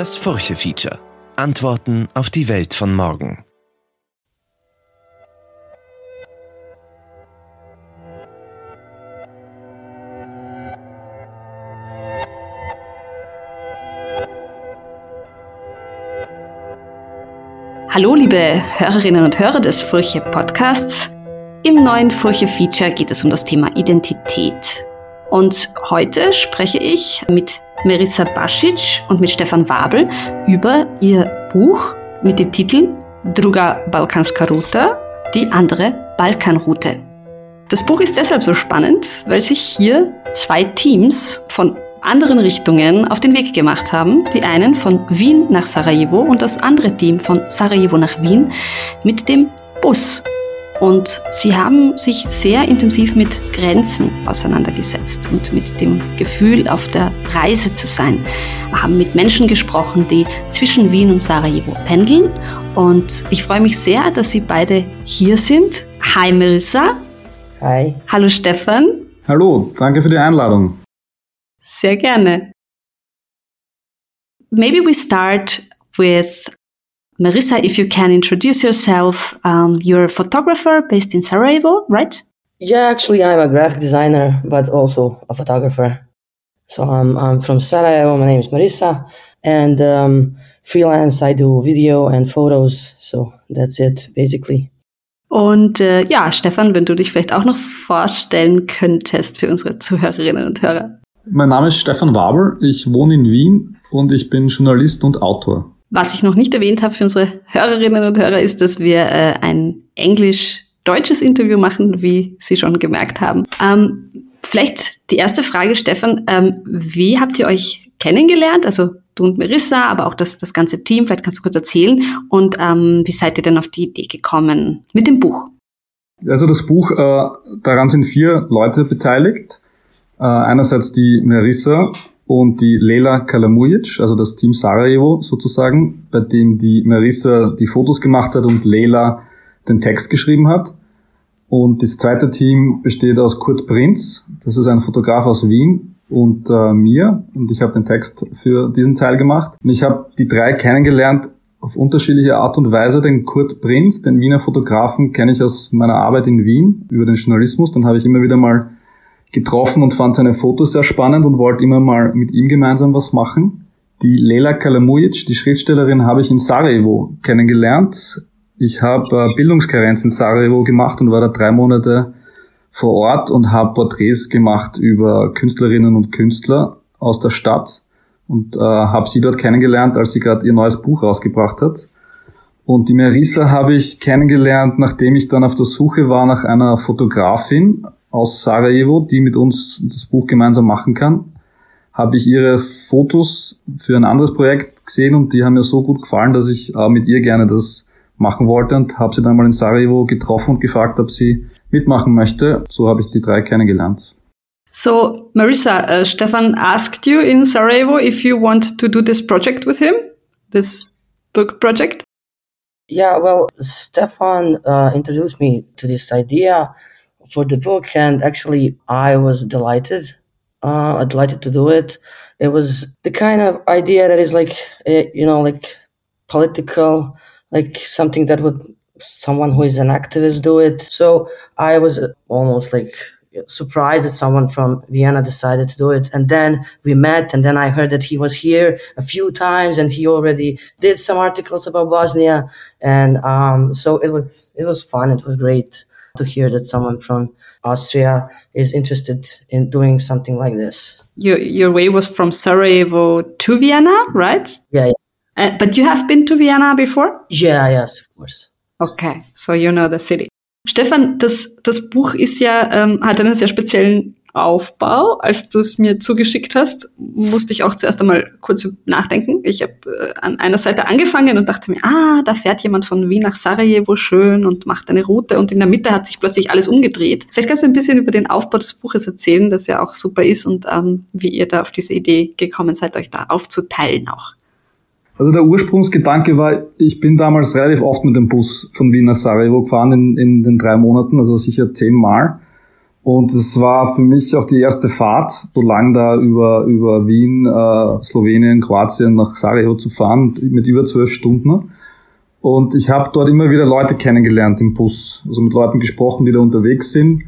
Das Furche-Feature. Antworten auf die Welt von morgen. Hallo liebe Hörerinnen und Hörer des Furche Podcasts. Im neuen Furche Feature geht es um das Thema Identität. Und heute spreche ich mit Merissa Basic und mit Stefan Wabel über ihr Buch mit dem Titel Druga Balkanska Ruta, die andere Balkanroute. Das Buch ist deshalb so spannend, weil sich hier zwei Teams von anderen Richtungen auf den Weg gemacht haben. Die einen von Wien nach Sarajevo und das andere Team von Sarajevo nach Wien mit dem Bus. Und sie haben sich sehr intensiv mit Grenzen auseinandergesetzt und mit dem Gefühl, auf der Reise zu sein. Wir haben mit Menschen gesprochen, die zwischen Wien und Sarajevo pendeln. Und ich freue mich sehr, dass Sie beide hier sind. Hi Marissa. Hi. Hallo Stefan. Hallo, danke für die Einladung. Sehr gerne. Maybe we start with Marissa, if you can introduce yourself. Um, you're a photographer based in Sarajevo, right? Yeah, actually, I'm a graphic designer, but also a photographer. So I'm, I'm from Sarajevo. My name is Marissa, and um, freelance. I do video and photos. So that's it, basically. Und äh, ja, Stefan, wenn du dich vielleicht auch noch vorstellen könntest für unsere Zuhörerinnen und Hörer. Mein Name ist Stefan Wabel, ich wohne in Wien und ich bin Journalist und Autor. Was ich noch nicht erwähnt habe für unsere Hörerinnen und Hörer ist, dass wir äh, ein englisch-deutsches Interview machen, wie Sie schon gemerkt haben. Ähm, vielleicht die erste Frage, Stefan, ähm, wie habt ihr euch kennengelernt? Also du und Marissa, aber auch das, das ganze Team. Vielleicht kannst du kurz erzählen. Und ähm, wie seid ihr denn auf die Idee gekommen mit dem Buch? Also das Buch, äh, daran sind vier Leute beteiligt. Äh, einerseits die Marissa und die Lela Kalamujic, also das Team Sarajevo sozusagen, bei dem die Marissa die Fotos gemacht hat und Lela den Text geschrieben hat. Und das zweite Team besteht aus Kurt Prinz, das ist ein Fotograf aus Wien, und äh, mir. Und ich habe den Text für diesen Teil gemacht. Und ich habe die drei kennengelernt auf unterschiedliche Art und Weise. Den Kurt Prinz, den Wiener Fotografen, kenne ich aus meiner Arbeit in Wien über den Journalismus. Dann habe ich immer wieder mal getroffen und fand seine Fotos sehr spannend und wollte immer mal mit ihm gemeinsam was machen. Die Lela Kalamujic, die Schriftstellerin, habe ich in Sarajevo kennengelernt. Ich habe äh, Bildungskarenz in Sarajevo gemacht und war da drei Monate vor Ort und habe Porträts gemacht über Künstlerinnen und Künstler aus der Stadt und äh, habe sie dort kennengelernt, als sie gerade ihr neues Buch rausgebracht hat. Und die Marissa habe ich kennengelernt, nachdem ich dann auf der Suche war nach einer Fotografin aus Sarajevo, die mit uns das Buch gemeinsam machen kann, habe ich ihre Fotos für ein anderes Projekt gesehen und die haben mir so gut gefallen, dass ich äh, mit ihr gerne das machen wollte und habe sie dann mal in Sarajevo getroffen und gefragt, ob sie mitmachen möchte. So habe ich die drei kennengelernt. So, Marissa, uh, Stefan asked you in Sarajevo if you want to do this project with him, this book project. Yeah, well, Stefan uh, introduced me to this idea for the book, and actually, I was delighted. Uh, delighted to do it. It was the kind of idea that is like, eh, you know, like political, like something that would someone who is an activist do it. So I was almost like surprised that someone from Vienna decided to do it. And then we met, and then I heard that he was here a few times, and he already did some articles about Bosnia. And um, so it was it was fun. It was great to hear that someone from Austria is interested in doing something like this. Your your way was from Sarajevo to Vienna, right? Yeah, yeah. Uh, but you have been to Vienna before? Yeah, yes, of course. Okay, so you know the city. Stefan, das, das Buch ist ja, ähm, hat einen sehr speziellen Aufbau. Als du es mir zugeschickt hast, musste ich auch zuerst einmal kurz nachdenken. Ich habe äh, an einer Seite angefangen und dachte mir, ah, da fährt jemand von Wien nach Sarajevo schön und macht eine Route und in der Mitte hat sich plötzlich alles umgedreht. Vielleicht kannst du ein bisschen über den Aufbau des Buches erzählen, das ja auch super ist und ähm, wie ihr da auf diese Idee gekommen seid, euch da aufzuteilen auch. Also der Ursprungsgedanke war, ich bin damals relativ oft mit dem Bus von Wien nach Sarajevo gefahren in, in den drei Monaten, also sicher zehnmal. Und es war für mich auch die erste Fahrt, so lang da über, über Wien, äh, Slowenien, Kroatien nach Sarajevo zu fahren, mit über zwölf Stunden. Und ich habe dort immer wieder Leute kennengelernt im Bus, also mit Leuten gesprochen, die da unterwegs sind,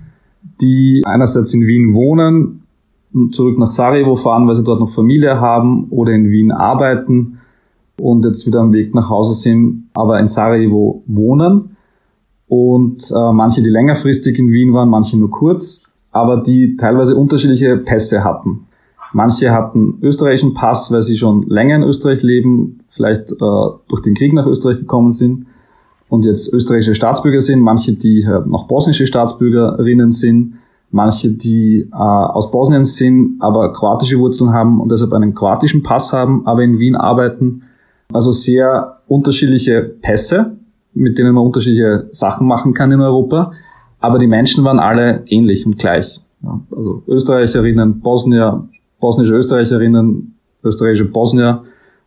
die einerseits in Wien wohnen, zurück nach Sarajevo fahren, weil sie dort noch Familie haben oder in Wien arbeiten und jetzt wieder am Weg nach Hause sind, aber in Sarajevo wohnen. Und äh, manche, die längerfristig in Wien waren, manche nur kurz, aber die teilweise unterschiedliche Pässe hatten. Manche hatten österreichischen Pass, weil sie schon länger in Österreich leben, vielleicht äh, durch den Krieg nach Österreich gekommen sind und jetzt österreichische Staatsbürger sind. Manche, die äh, noch bosnische Staatsbürgerinnen sind. Manche, die äh, aus Bosnien sind, aber kroatische Wurzeln haben und deshalb einen kroatischen Pass haben, aber in Wien arbeiten also sehr unterschiedliche Pässe, mit denen man unterschiedliche Sachen machen kann in Europa. Aber die Menschen waren alle ähnlich und gleich. Also Österreicherinnen, Bosnier, bosnische Österreicherinnen, österreichische Bosnier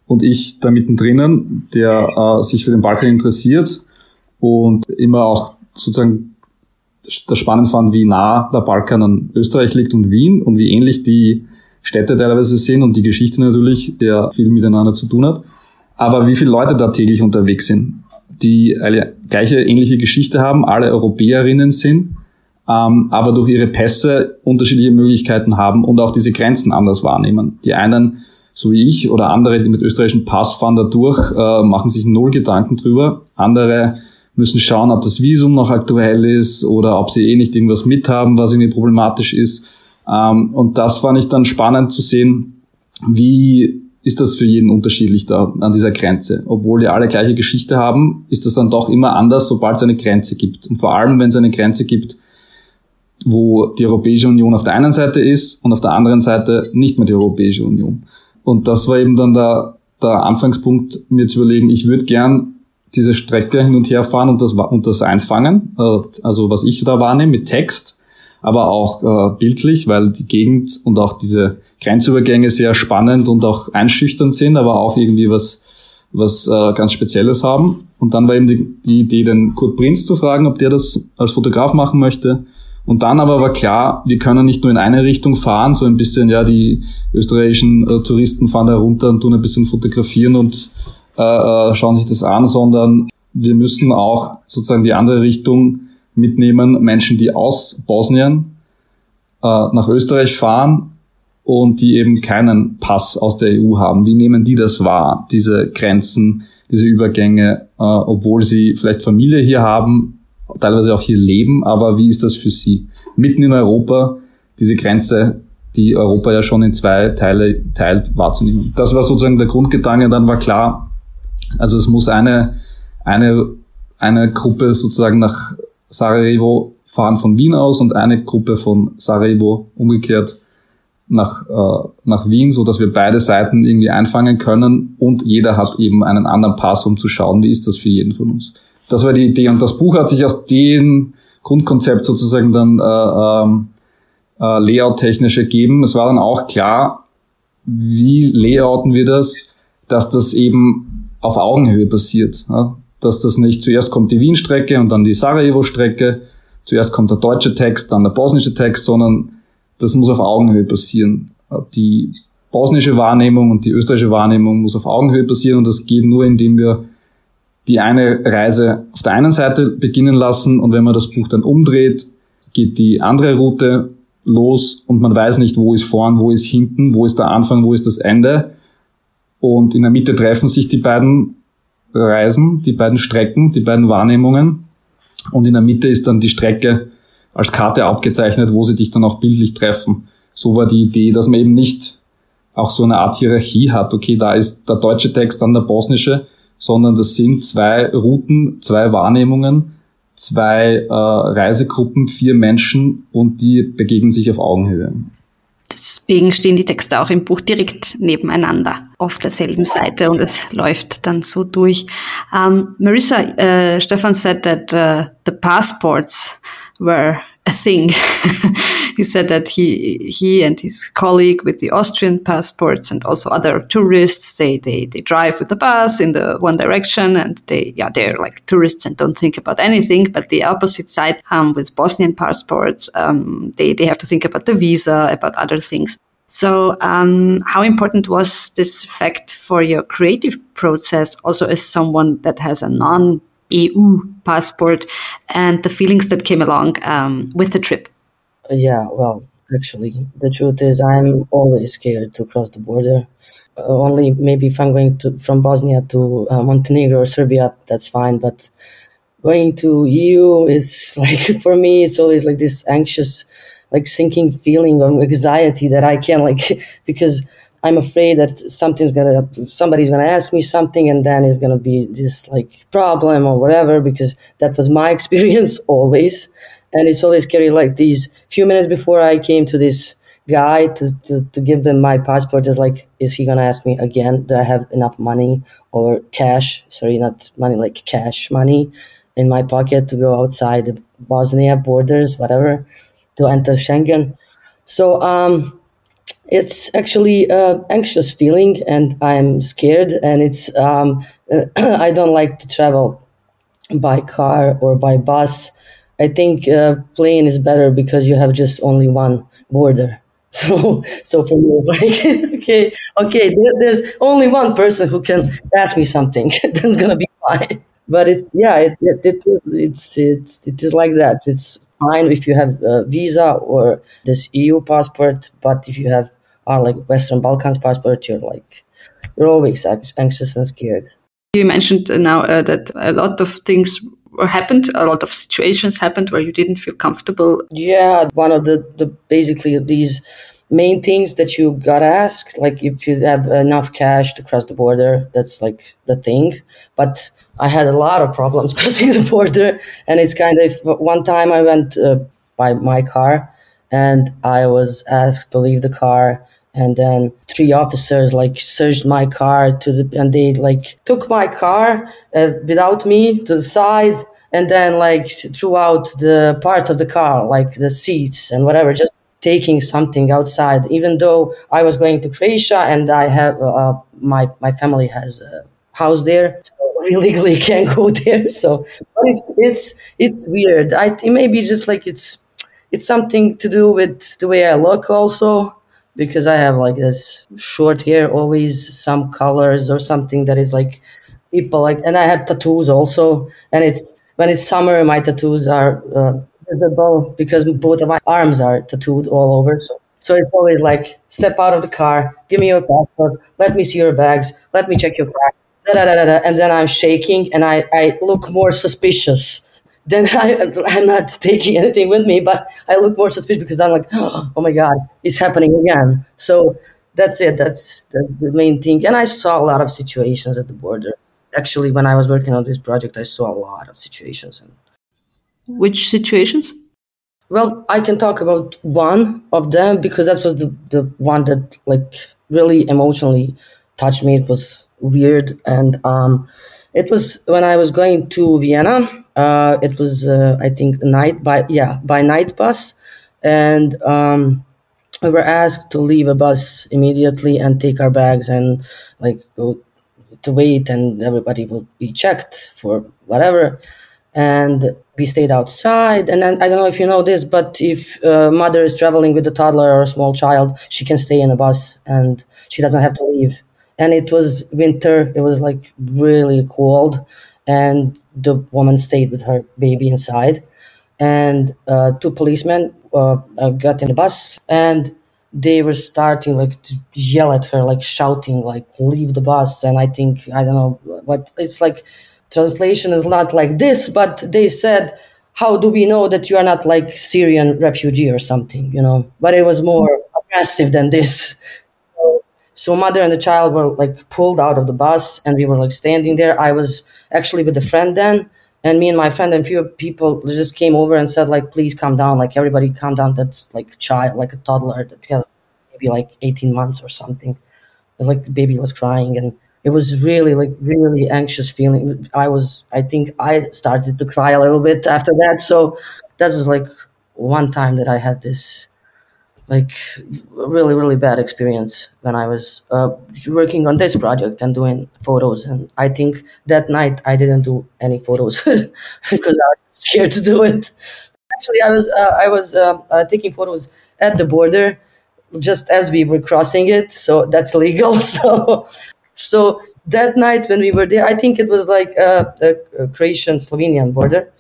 und ich da mittendrin, der äh, sich für den Balkan interessiert und immer auch sozusagen das spannend fand, wie nah der Balkan an Österreich liegt und Wien und wie ähnlich die Städte teilweise sind und die Geschichte natürlich, der viel miteinander zu tun hat. Aber wie viele Leute da täglich unterwegs sind, die eine gleiche ähnliche Geschichte haben, alle Europäerinnen sind, ähm, aber durch ihre Pässe unterschiedliche Möglichkeiten haben und auch diese Grenzen anders wahrnehmen. Die einen, so wie ich, oder andere, die mit österreichischem Pass fahren da durch, äh, machen sich null Gedanken drüber. Andere müssen schauen, ob das Visum noch aktuell ist oder ob sie eh nicht irgendwas mithaben, was irgendwie problematisch ist. Ähm, und das fand ich dann spannend zu sehen, wie ist das für jeden unterschiedlich da an dieser Grenze. Obwohl die alle gleiche Geschichte haben, ist das dann doch immer anders, sobald es eine Grenze gibt. Und vor allem, wenn es eine Grenze gibt, wo die Europäische Union auf der einen Seite ist und auf der anderen Seite nicht mehr die Europäische Union. Und das war eben dann der, der Anfangspunkt, mir zu überlegen, ich würde gern diese Strecke hin und her fahren und das, und das einfangen, äh, also was ich da wahrnehme mit Text, aber auch äh, bildlich, weil die Gegend und auch diese Grenzübergänge sehr spannend und auch einschüchternd sind, aber auch irgendwie was, was äh, ganz Spezielles haben. Und dann war eben die, die Idee, den Kurt Prinz zu fragen, ob der das als Fotograf machen möchte. Und dann aber war klar, wir können nicht nur in eine Richtung fahren, so ein bisschen, ja, die österreichischen äh, Touristen fahren da runter und tun ein bisschen fotografieren und äh, äh, schauen sich das an, sondern wir müssen auch sozusagen die andere Richtung mitnehmen, Menschen, die aus Bosnien äh, nach Österreich fahren und die eben keinen Pass aus der EU haben. Wie nehmen die das wahr, diese Grenzen, diese Übergänge, äh, obwohl sie vielleicht Familie hier haben, teilweise auch hier leben, aber wie ist das für sie? Mitten in Europa diese Grenze, die Europa ja schon in zwei Teile teilt, wahrzunehmen. Das war sozusagen der Grundgedanke, dann war klar, also es muss eine, eine, eine Gruppe sozusagen nach Sarajevo fahren von Wien aus und eine Gruppe von Sarajevo umgekehrt nach, äh, nach Wien, so dass wir beide Seiten irgendwie einfangen können und jeder hat eben einen anderen Pass, um zu schauen, wie ist das für jeden von uns. Das war die Idee und das Buch hat sich aus dem Grundkonzept sozusagen dann äh, ähm, äh, Layout-technisch ergeben. Es war dann auch klar, wie layouten wir das, dass das eben auf Augenhöhe passiert. Ja? Dass das nicht zuerst kommt die Wien-Strecke und dann die Sarajevo-Strecke, zuerst kommt der deutsche Text, dann der bosnische Text, sondern das muss auf Augenhöhe passieren. Die bosnische Wahrnehmung und die österreichische Wahrnehmung muss auf Augenhöhe passieren und das geht nur, indem wir die eine Reise auf der einen Seite beginnen lassen und wenn man das Buch dann umdreht, geht die andere Route los und man weiß nicht, wo ist vorn, wo ist hinten, wo ist der Anfang, wo ist das Ende. Und in der Mitte treffen sich die beiden Reisen, die beiden Strecken, die beiden Wahrnehmungen. Und in der Mitte ist dann die Strecke, als Karte abgezeichnet, wo sie dich dann auch bildlich treffen. So war die Idee, dass man eben nicht auch so eine Art Hierarchie hat. Okay, da ist der deutsche Text, dann der bosnische, sondern das sind zwei Routen, zwei Wahrnehmungen, zwei äh, Reisegruppen, vier Menschen und die begegnen sich auf Augenhöhe. Deswegen stehen die Texte auch im Buch direkt nebeneinander auf derselben Seite und es läuft dann so durch. Um, Marissa, uh, Stefan said that uh, the passports were a thing. he said that he he and his colleague with the Austrian passports and also other tourists they, they they drive with the bus in the one direction and they yeah they're like tourists and don't think about anything. But the opposite side um, with Bosnian passports um, they they have to think about the visa about other things. So, um, how important was this fact for your creative process, also as someone that has a non EU passport, and the feelings that came along um, with the trip? Yeah, well, actually, the truth is, I'm always scared to cross the border. Uh, only maybe if I'm going to from Bosnia to uh, Montenegro or Serbia, that's fine. But going to EU is like for me, it's always like this anxious, like sinking feeling of anxiety that I can't like because I'm afraid that something's gonna somebody's gonna ask me something and then it's gonna be this like problem or whatever because that was my experience always. And it's always scary like these few minutes before I came to this guy to, to, to give them my passport is like is he gonna ask me again do I have enough money or cash? Sorry not money like cash money in my pocket to go outside the Bosnia borders whatever to enter Schengen. So um it's actually an anxious feeling and i'm scared and it's um, i don't like to travel by car or by bus. I think uh, plane is better because you have just only one border. So so for me it's like okay okay there, there's only one person who can ask me something. That's gonna be fine. But it's yeah it, it, it it's it's it is like that. It's fine if you have a visa or this eu passport but if you have are like Western Balkans passport, you're like you're always anxious and scared. You mentioned now uh, that a lot of things happened, a lot of situations happened where you didn't feel comfortable. Yeah, one of the, the basically these main things that you gotta ask, like if you have enough cash to cross the border, that's like the thing. But I had a lot of problems crossing the border, and it's kind of one time I went uh, by my car and I was asked to leave the car and then three officers like searched my car to the and they like took my car uh, without me to the side and then like throughout the part of the car like the seats and whatever just taking something outside even though i was going to croatia and i have uh, my my family has a house there so illegally can't go there so but it's it's it's weird i it may be just like it's it's something to do with the way i look also because I have like this short hair, always some colors or something that is like people like, and I have tattoos also. And it's when it's summer, my tattoos are uh, visible because both of my arms are tattooed all over. So, so it's always like, step out of the car, give me your passport, let me see your bags, let me check your car. Da, da, da, da, and then I'm shaking and I, I look more suspicious then I, I'm not taking anything with me, but I look more suspicious because I'm like, oh my God, it's happening again. So that's it. That's, that's the main thing. And I saw a lot of situations at the border. Actually, when I was working on this project, I saw a lot of situations. Which situations? Well, I can talk about one of them because that was the, the one that like really emotionally touched me. It was weird. And um, it was when I was going to Vienna uh, it was uh, I think night by yeah by night bus, and um, we were asked to leave a bus immediately and take our bags and like go to wait and everybody will be checked for whatever and we stayed outside and then i don't know if you know this but if a mother is traveling with a toddler or a small child she can stay in a bus and she doesn't have to leave and it was winter it was like really cold and the woman stayed with her baby inside, and uh, two policemen uh, uh, got in the bus and they were starting like to yell at her, like shouting, like leave the bus. And I think I don't know what it's like. Translation is not like this, but they said, "How do we know that you are not like Syrian refugee or something?" You know, but it was more aggressive than this. So mother and the child were like pulled out of the bus, and we were like standing there. I was actually with a friend then, and me and my friend and few people just came over and said like, "Please calm down, like everybody calm down." That's like child, like a toddler that has maybe like eighteen months or something. like the baby was crying, and it was really like really anxious feeling. I was, I think, I started to cry a little bit after that. So that was like one time that I had this like really really bad experience when I was uh, working on this project and doing photos. And I think that night I didn't do any photos because I was scared to do it. Actually, I was uh, I was uh, uh, taking photos at the border just as we were crossing it, so that's legal. So so that night when we were there, I think it was like a, Croatian Slovenian border.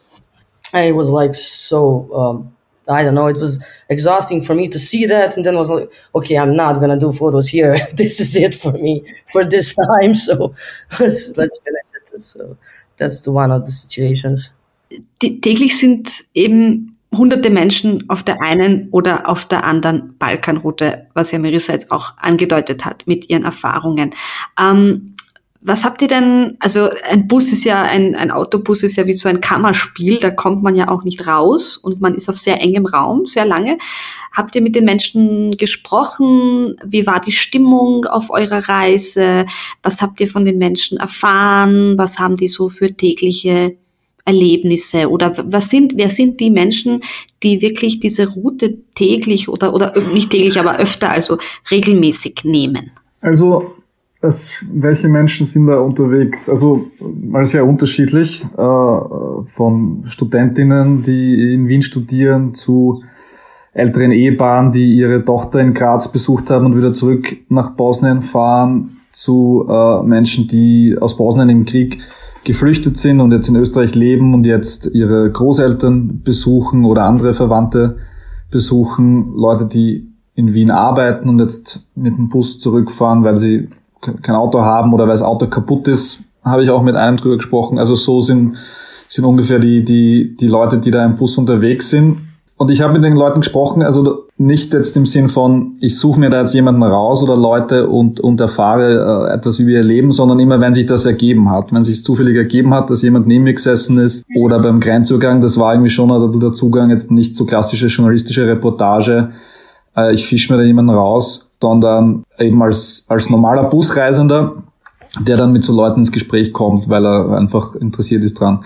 And it was like so. Um, I don't know. It was exhausting for me to see that, and then I was like, okay, I'm not gonna do photos here. this is it for me for this time. So let's let's finish it. So that's the one of the situations. täglich sind eben hunderte Menschen auf der einen oder auf der anderen Balkanroute, was ja Marissa jetzt auch angedeutet hat mit ihren Erfahrungen. Ähm, was habt ihr denn, also ein Bus ist ja, ein, ein Autobus ist ja wie so ein Kammerspiel, da kommt man ja auch nicht raus und man ist auf sehr engem Raum, sehr lange. Habt ihr mit den Menschen gesprochen? Wie war die Stimmung auf eurer Reise? Was habt ihr von den Menschen erfahren? Was haben die so für tägliche Erlebnisse oder was sind, wer sind die Menschen, die wirklich diese Route täglich oder, oder nicht täglich, aber öfter, also regelmäßig nehmen? Also das, welche Menschen sind da unterwegs? Also mal sehr unterschiedlich, äh, von Studentinnen, die in Wien studieren, zu älteren Ehepaaren, die ihre Tochter in Graz besucht haben und wieder zurück nach Bosnien fahren, zu äh, Menschen, die aus Bosnien im Krieg geflüchtet sind und jetzt in Österreich leben und jetzt ihre Großeltern besuchen oder andere Verwandte besuchen, Leute, die in Wien arbeiten und jetzt mit dem Bus zurückfahren, weil sie kein Auto haben oder weil das Auto kaputt ist, habe ich auch mit einem drüber gesprochen. Also so sind, sind ungefähr die, die, die Leute, die da im Bus unterwegs sind. Und ich habe mit den Leuten gesprochen, also nicht jetzt im Sinn von, ich suche mir da jetzt jemanden raus oder Leute und, und erfahre äh, etwas über ihr Leben, sondern immer, wenn sich das ergeben hat. Wenn sich zufällig ergeben hat, dass jemand neben mir gesessen ist oder beim Grenzzugang, das war irgendwie schon der Zugang jetzt nicht so klassische journalistische Reportage. Äh, ich fische mir da jemanden raus sondern eben als, als normaler Busreisender, der dann mit so Leuten ins Gespräch kommt, weil er einfach interessiert ist dran.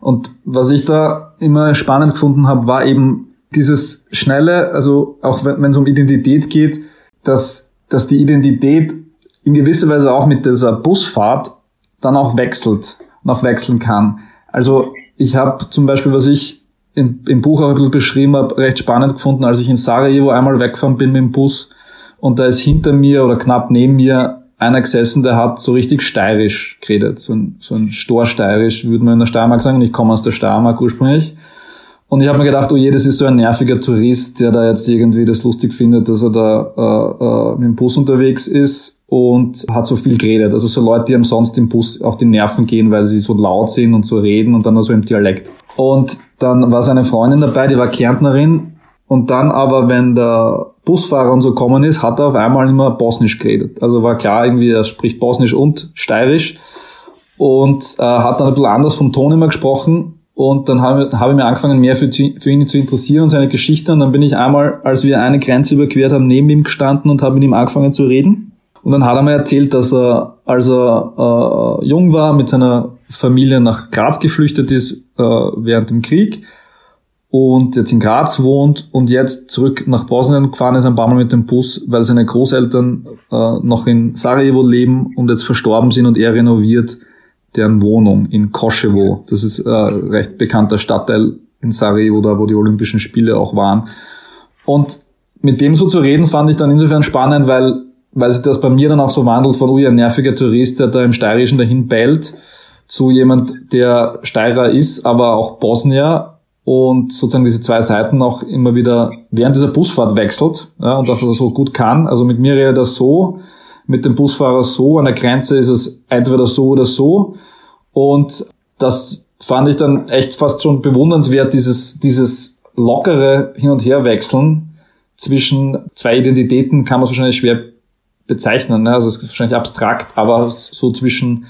Und was ich da immer spannend gefunden habe, war eben dieses schnelle, also auch wenn, es um Identität geht, dass, dass die Identität in gewisser Weise auch mit dieser Busfahrt dann auch wechselt, noch wechseln kann. Also ich habe zum Beispiel, was ich im, im Buch auch ein bisschen beschrieben habe, recht spannend gefunden, als ich in Sarajevo einmal weggefahren bin mit dem Bus und da ist hinter mir oder knapp neben mir einer gesessen, der hat so richtig steirisch geredet, so ein, so ein Storsteirisch, würde man in der Steiermark sagen, und ich komme aus der Steiermark ursprünglich. Und ich habe mir gedacht, oh je, das ist so ein nerviger Tourist, der da jetzt irgendwie das lustig findet, dass er da äh, äh, mit dem Bus unterwegs ist und hat so viel geredet. Also so Leute, die am sonst im Bus auf die Nerven gehen, weil sie so laut sind und so reden und dann nur so im Dialekt. Und dann war seine Freundin dabei, die war Kärntnerin und dann aber, wenn der Busfahrer und so gekommen ist, hat er auf einmal immer Bosnisch geredet. Also war klar irgendwie, er spricht Bosnisch und Steirisch und äh, hat dann ein bisschen anders vom Ton immer gesprochen. Und dann habe hab ich mir angefangen, mehr für, für ihn zu interessieren und seine Geschichte. Und dann bin ich einmal, als wir eine Grenze überquert haben, neben ihm gestanden und habe mit ihm angefangen zu reden. Und dann hat er mir erzählt, dass er, als er äh, jung war, mit seiner Familie nach Graz geflüchtet ist äh, während dem Krieg und jetzt in Graz wohnt und jetzt zurück nach Bosnien gefahren ist, ein paar Mal mit dem Bus, weil seine Großeltern äh, noch in Sarajevo leben und jetzt verstorben sind und er renoviert deren Wohnung in Koschewo. Das ist äh, recht bekannter Stadtteil in Sarajevo, da wo die Olympischen Spiele auch waren. Und mit dem so zu reden, fand ich dann insofern spannend, weil, weil sich das bei mir dann auch so wandelt von, ui, ein nerviger Tourist, der da im Steirischen dahin bellt, zu jemand, der Steirer ist, aber auch Bosnier und sozusagen diese zwei Seiten auch immer wieder während dieser Busfahrt wechselt ja, und auch so gut kann. Also mit mir redet er so, mit dem Busfahrer so, an der Grenze ist es entweder so oder so und das fand ich dann echt fast schon bewundernswert, dieses, dieses lockere Hin- und Herwechseln zwischen zwei Identitäten kann man es wahrscheinlich schwer bezeichnen, ne? also es ist wahrscheinlich abstrakt, aber so zwischen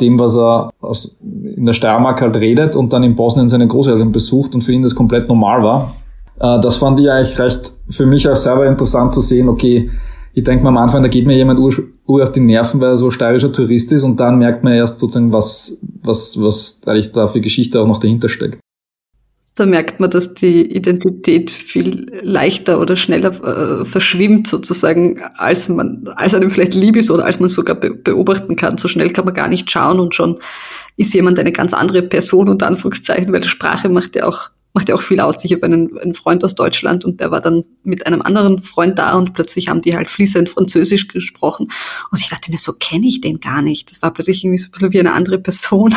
dem, was er aus, in der Steiermark halt redet und dann in Bosnien seine Großeltern besucht und für ihn das komplett normal war. Äh, das fand ich eigentlich recht für mich auch selber interessant zu sehen, okay, ich denke mir am Anfang, da geht mir jemand ur, ur auf die Nerven, weil er so steirischer Tourist ist und dann merkt man erst sozusagen, was, was, was eigentlich da für Geschichte auch noch dahinter steckt. Da merkt man, dass die Identität viel leichter oder schneller äh, verschwimmt sozusagen, als man, als einem vielleicht lieb ist oder als man sogar be beobachten kann. So schnell kann man gar nicht schauen und schon ist jemand eine ganz andere Person unter Anführungszeichen, weil Sprache macht ja auch macht ja auch viel aus. Ich habe einen, einen Freund aus Deutschland und der war dann mit einem anderen Freund da und plötzlich haben die halt fließend Französisch gesprochen. Und ich dachte mir, so kenne ich den gar nicht. Das war plötzlich irgendwie so ein bisschen wie eine andere Person.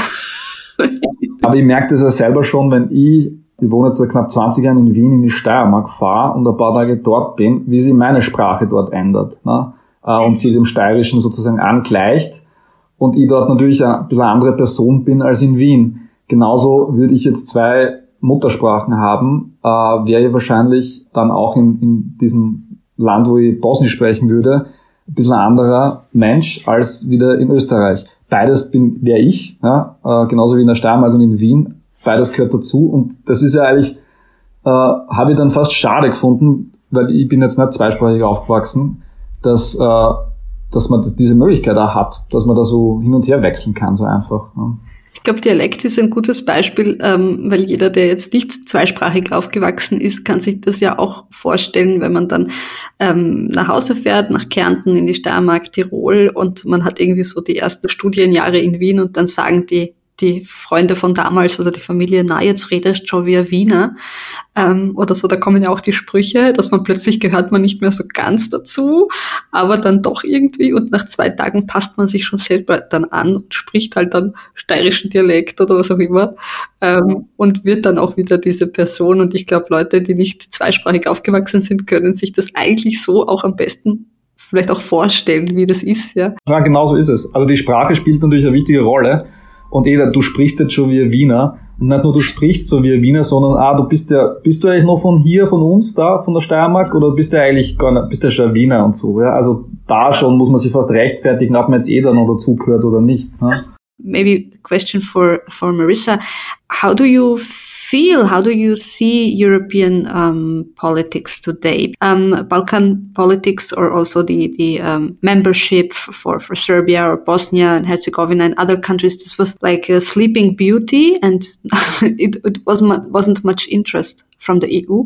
Aber ich merke das ja selber schon, wenn ich, ich wohne jetzt seit knapp 20 Jahren in Wien, in die Steiermark fahre und ein paar Tage dort bin, wie sich meine Sprache dort ändert. Ne? Äh, und sie dem Steirischen sozusagen angleicht. Und ich dort natürlich ein bisschen andere Person bin als in Wien. Genauso würde ich jetzt zwei Muttersprachen haben, äh, wäre ich wahrscheinlich dann auch in, in diesem Land, wo ich Bosnisch sprechen würde, ein bisschen anderer Mensch als wieder in Österreich. Beides bin wäre ich, ja, äh, genauso wie in der Steiermark und in Wien. Beides gehört dazu und das ist ja eigentlich, äh, habe ich dann fast schade gefunden, weil ich bin jetzt nicht zweisprachig aufgewachsen, dass, äh, dass man diese Möglichkeit auch hat, dass man da so hin und her wechseln kann, so einfach. Ja. Ich glaube, Dialekt ist ein gutes Beispiel, ähm, weil jeder, der jetzt nicht zweisprachig aufgewachsen ist, kann sich das ja auch vorstellen, wenn man dann ähm, nach Hause fährt, nach Kärnten, in die Steiermark, Tirol und man hat irgendwie so die ersten Studienjahre in Wien und dann sagen die die Freunde von damals oder die Familie, na, jetzt redest schon wie ein Wiener ähm, oder so, da kommen ja auch die Sprüche, dass man plötzlich gehört man nicht mehr so ganz dazu, aber dann doch irgendwie und nach zwei Tagen passt man sich schon selber dann an und spricht halt dann steirischen Dialekt oder was auch immer ähm, und wird dann auch wieder diese Person und ich glaube, Leute, die nicht zweisprachig aufgewachsen sind, können sich das eigentlich so auch am besten vielleicht auch vorstellen, wie das ist, ja. Ja, genau so ist es. Also die Sprache spielt natürlich eine wichtige Rolle. Und Eda, du sprichst jetzt schon wie ein Wiener. Und nicht nur du sprichst so wie ein Wiener, sondern ah, du bist ja, bist du eigentlich noch von hier, von uns, da, von der Steiermark, oder bist du eigentlich gar nicht, bist du schon ein Wiener und so, ja? Also da schon muss man sich fast rechtfertigen, ob man jetzt eh da noch dazugehört oder nicht. Ne? Maybe a question for, for Marissa. How do you feel? How do you see European um, politics today? Um, Balkan politics, or also the the um, membership for for Serbia or Bosnia and Herzegovina and other countries, this was like a sleeping beauty, and it, it was wasn't much interest from the EU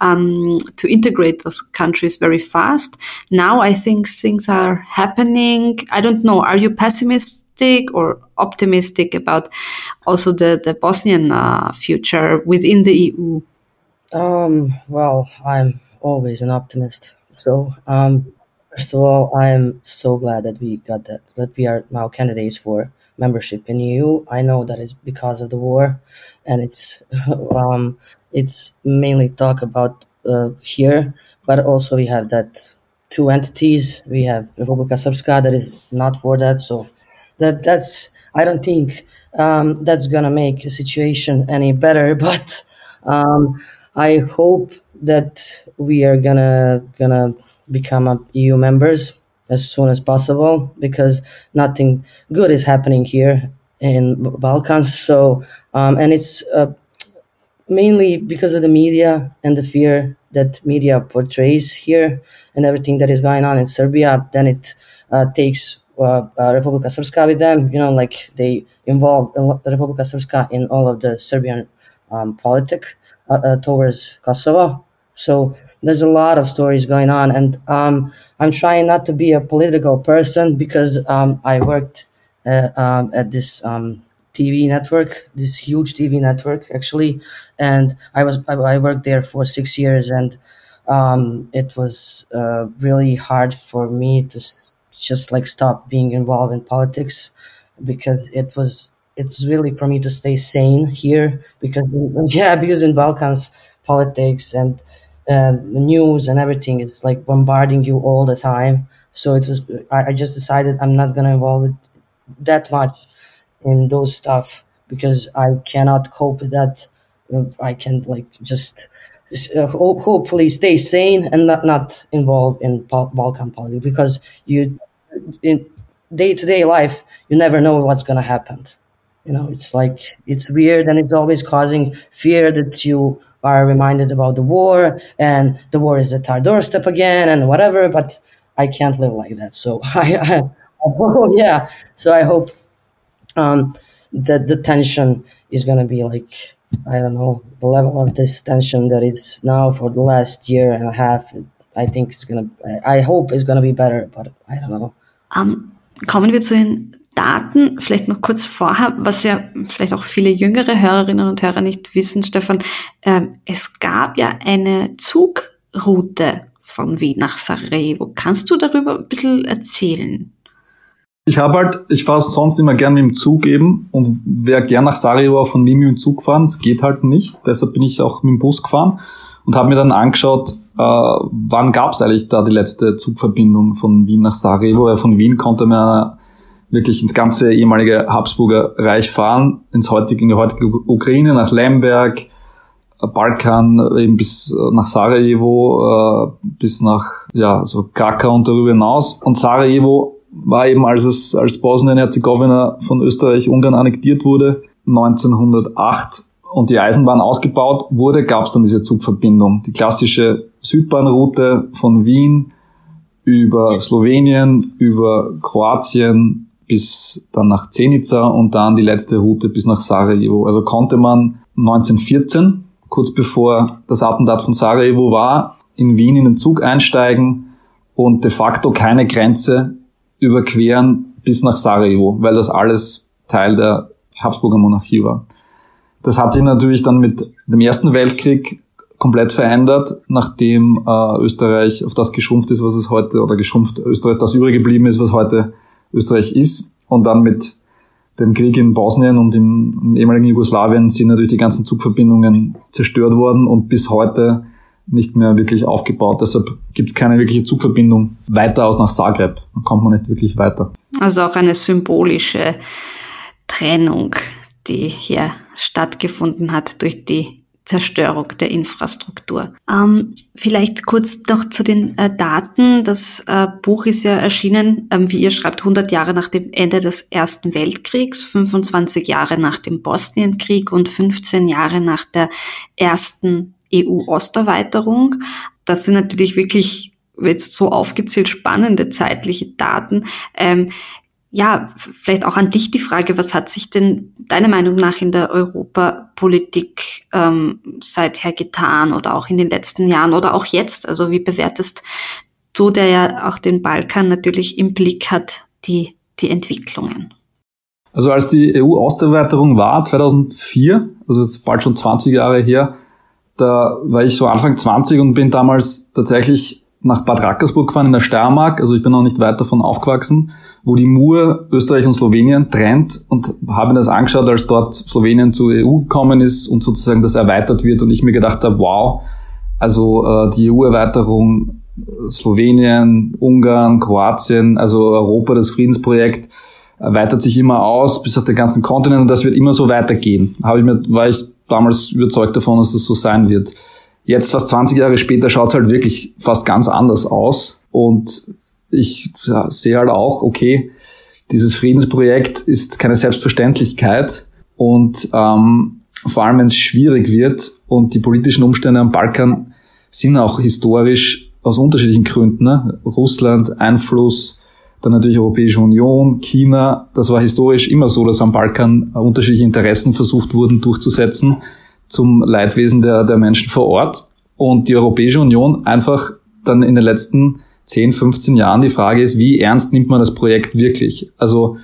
um, to integrate those countries very fast. Now I think things are happening. I don't know. Are you pessimistic or optimistic about also the the Bosnian uh, future within the EU? Um, well, I'm always an optimist. So, um, first of all, I'm so glad that we got that that we are now candidates for membership in EU. I know that is because of the war, and it's um, it's mainly talk about uh, here, but also we have that two entities. We have Republika Srpska that is not for that, so that that's I don't think um, that's gonna make a situation any better. But um, I hope that we are gonna gonna become EU members as soon as possible because nothing good is happening here in Balkans. So um, and it's uh, mainly because of the media and the fear that media portrays here and everything that is going on in Serbia. Then it uh, takes uh, uh, Republika Srpska with them. You know, like they involve Republika Srpska in all of the Serbian um, uh, uh, towards Kosovo. So there's a lot of stories going on, and um, I'm trying not to be a political person because um, I worked uh, um, at this um, TV network, this huge TV network actually, and I was I, I worked there for six years, and um, it was uh, really hard for me to just like stop being involved in politics because it was it was really for me to stay sane here because yeah because in Balkans politics and um, news and everything is like bombarding you all the time so it was I, I just decided I'm not gonna involve it that much in those stuff because I cannot cope with that I can like just uh, hopefully stay sane and not not involved in Balkan politics because you in day to day life you never know what's gonna happen. You know, it's like it's weird and it's always causing fear that you are reminded about the war and the war is at our doorstep again and whatever. But I can't live like that. So I, I, yeah. So I hope um, that the tension is gonna be like I don't know the level of this tension that is now for the last year and a half. I think it's gonna. I hope it's gonna be better, but I don't know. Um, kommen wir zu den Daten. Vielleicht noch kurz vorher, was ja vielleicht auch viele jüngere Hörerinnen und Hörer nicht wissen, Stefan. Ähm, es gab ja eine Zugroute von Wien nach Sarajevo. Kannst du darüber ein bisschen erzählen? Ich habe halt, ich fahre sonst immer gern mit dem Zug eben und wäre gern nach Sarajevo von Wien mit dem Zug fahren. Es geht halt nicht. Deshalb bin ich auch mit dem Bus gefahren und habe mir dann angeschaut, äh, wann gab es eigentlich da die letzte Zugverbindung von Wien nach Sarajevo. Weil von Wien konnte man wirklich ins ganze ehemalige Habsburger Reich fahren, ins heutige, in die heutige Ukraine, nach Lemberg, Balkan, eben bis nach Sarajevo, äh, bis nach ja so Krakau und darüber hinaus. Und Sarajevo war eben, als es als Bosnien-Herzegowina von Österreich-Ungarn annektiert wurde, 1908 und die Eisenbahn ausgebaut wurde, gab es dann diese Zugverbindung. Die klassische Südbahnroute von Wien über Slowenien, über Kroatien bis dann nach Zenica und dann die letzte Route bis nach Sarajevo. Also konnte man 1914, kurz bevor das Attentat von Sarajevo war, in Wien in den Zug einsteigen und de facto keine Grenze überqueren bis nach Sarajevo, weil das alles Teil der Habsburger Monarchie war. Das hat sich natürlich dann mit dem Ersten Weltkrieg komplett verändert, nachdem äh, Österreich auf das geschrumpft ist, was es heute, oder geschrumpft Österreich das übrig geblieben ist, was heute Österreich ist. Und dann mit dem Krieg in Bosnien und im, im ehemaligen Jugoslawien sind natürlich die ganzen Zugverbindungen zerstört worden und bis heute nicht mehr wirklich aufgebaut. Deshalb gibt es keine wirkliche Zugverbindung weiter aus nach Zagreb. Da kommt man nicht wirklich weiter. Also auch eine symbolische Trennung, die hier stattgefunden hat durch die Zerstörung der Infrastruktur. Ähm, vielleicht kurz noch zu den äh, Daten. Das äh, Buch ist ja erschienen, ähm, wie ihr schreibt, 100 Jahre nach dem Ende des Ersten Weltkriegs, 25 Jahre nach dem Bosnienkrieg und 15 Jahre nach der ersten EU-Osterweiterung. Das sind natürlich wirklich jetzt so aufgezählt spannende zeitliche Daten. Ähm, ja, vielleicht auch an dich die Frage, was hat sich denn deiner Meinung nach in der Europapolitik ähm, seither getan oder auch in den letzten Jahren oder auch jetzt? Also wie bewertest du, der ja auch den Balkan natürlich im Blick hat, die, die Entwicklungen? Also als die EU-Osterweiterung war, 2004, also jetzt bald schon 20 Jahre her, da war ich so Anfang 20 und bin damals tatsächlich nach Bad Rackersburg gefahren in der Steiermark, also ich bin noch nicht weit davon aufgewachsen, wo die Mur Österreich und Slowenien trennt und habe mir das angeschaut, als dort Slowenien zur EU gekommen ist und sozusagen das erweitert wird und ich mir gedacht habe, wow, also äh, die EU-Erweiterung Slowenien, Ungarn, Kroatien, also Europa, das Friedensprojekt, erweitert sich immer aus bis auf den ganzen Kontinent und das wird immer so weitergehen. Habe ich mir, war ich damals überzeugt davon, dass das so sein wird. Jetzt, fast 20 Jahre später, schaut es halt wirklich fast ganz anders aus. Und ich ja, sehe halt auch, okay, dieses Friedensprojekt ist keine Selbstverständlichkeit. Und ähm, vor allem, wenn es schwierig wird und die politischen Umstände am Balkan sind auch historisch aus unterschiedlichen Gründen. Ne? Russland, Einfluss, dann natürlich Europäische Union, China. Das war historisch immer so, dass am Balkan unterschiedliche Interessen versucht wurden durchzusetzen zum Leidwesen der, der Menschen vor Ort. Und die Europäische Union einfach dann in den letzten 10, 15 Jahren die Frage ist, wie ernst nimmt man das Projekt wirklich? Also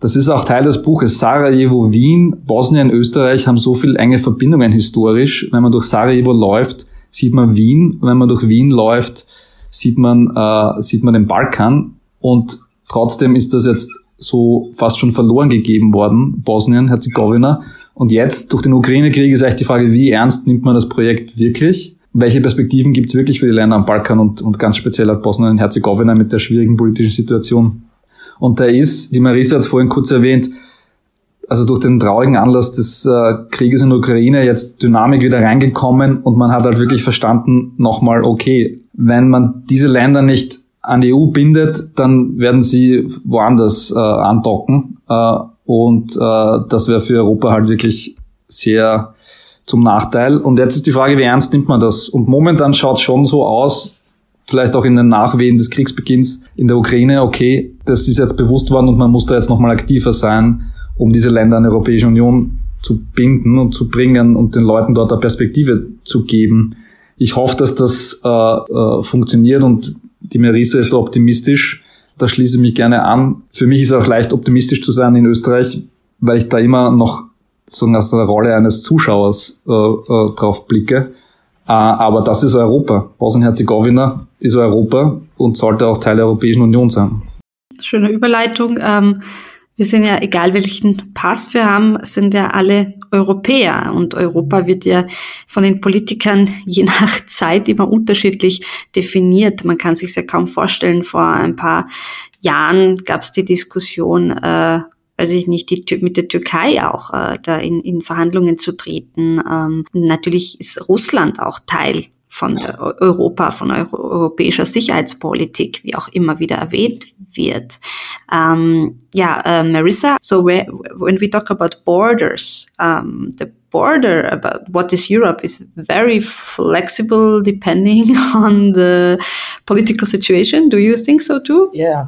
das ist auch Teil des Buches. Sarajevo, Wien, Bosnien, Österreich haben so viel enge Verbindungen historisch. Wenn man durch Sarajevo läuft, sieht man Wien. Wenn man durch Wien läuft, sieht man, äh, sieht man den Balkan. Und trotzdem ist das jetzt so fast schon verloren gegeben worden, Bosnien, Herzegowina. Und jetzt, durch den Ukraine-Krieg, ist eigentlich die Frage, wie ernst nimmt man das Projekt wirklich? Welche Perspektiven gibt es wirklich für die Länder am Balkan und, und ganz speziell halt Bosnien und Herzegowina mit der schwierigen politischen Situation? Und da ist, die Marisa hat es vorhin kurz erwähnt, also durch den traurigen Anlass des äh, Krieges in der Ukraine jetzt Dynamik wieder reingekommen und man hat halt wirklich verstanden, nochmal, okay, wenn man diese Länder nicht an die EU bindet, dann werden sie woanders äh, andocken. Äh, und äh, das wäre für Europa halt wirklich sehr zum Nachteil. Und jetzt ist die Frage, wie ernst nimmt man das? Und momentan schaut es schon so aus, vielleicht auch in den Nachwehen des Kriegsbeginns in der Ukraine, okay, das ist jetzt bewusst worden und man muss da jetzt nochmal aktiver sein, um diese Länder an die Europäische Union zu binden und zu bringen und den Leuten dort eine Perspektive zu geben. Ich hoffe, dass das äh, äh, funktioniert und die Marisa ist optimistisch. Da schließe ich mich gerne an. Für mich ist es auch leicht optimistisch zu sein in Österreich, weil ich da immer noch so aus der Rolle eines Zuschauers äh, äh, drauf blicke. Äh, aber das ist Europa. Bosnien-Herzegowina ist Europa und sollte auch Teil der Europäischen Union sein. Schöne Überleitung. Ähm, wir sind ja, egal welchen Pass wir haben, sind ja alle Europäer. Und Europa wird ja von den Politikern je nach Zeit immer unterschiedlich definiert. Man kann sich ja kaum vorstellen, vor ein paar Jahren gab es die Diskussion, äh, weiß ich nicht, die, mit der Türkei auch äh, da in, in Verhandlungen zu treten. Ähm, natürlich ist Russland auch Teil von der Europa, von Euro europäischer Sicherheitspolitik, wie auch immer wieder erwähnt wird. Um, yeah, uh, Marissa, so when we talk about borders, um, the border about what is Europe is very flexible depending on the political situation. Do you think so too? Yeah.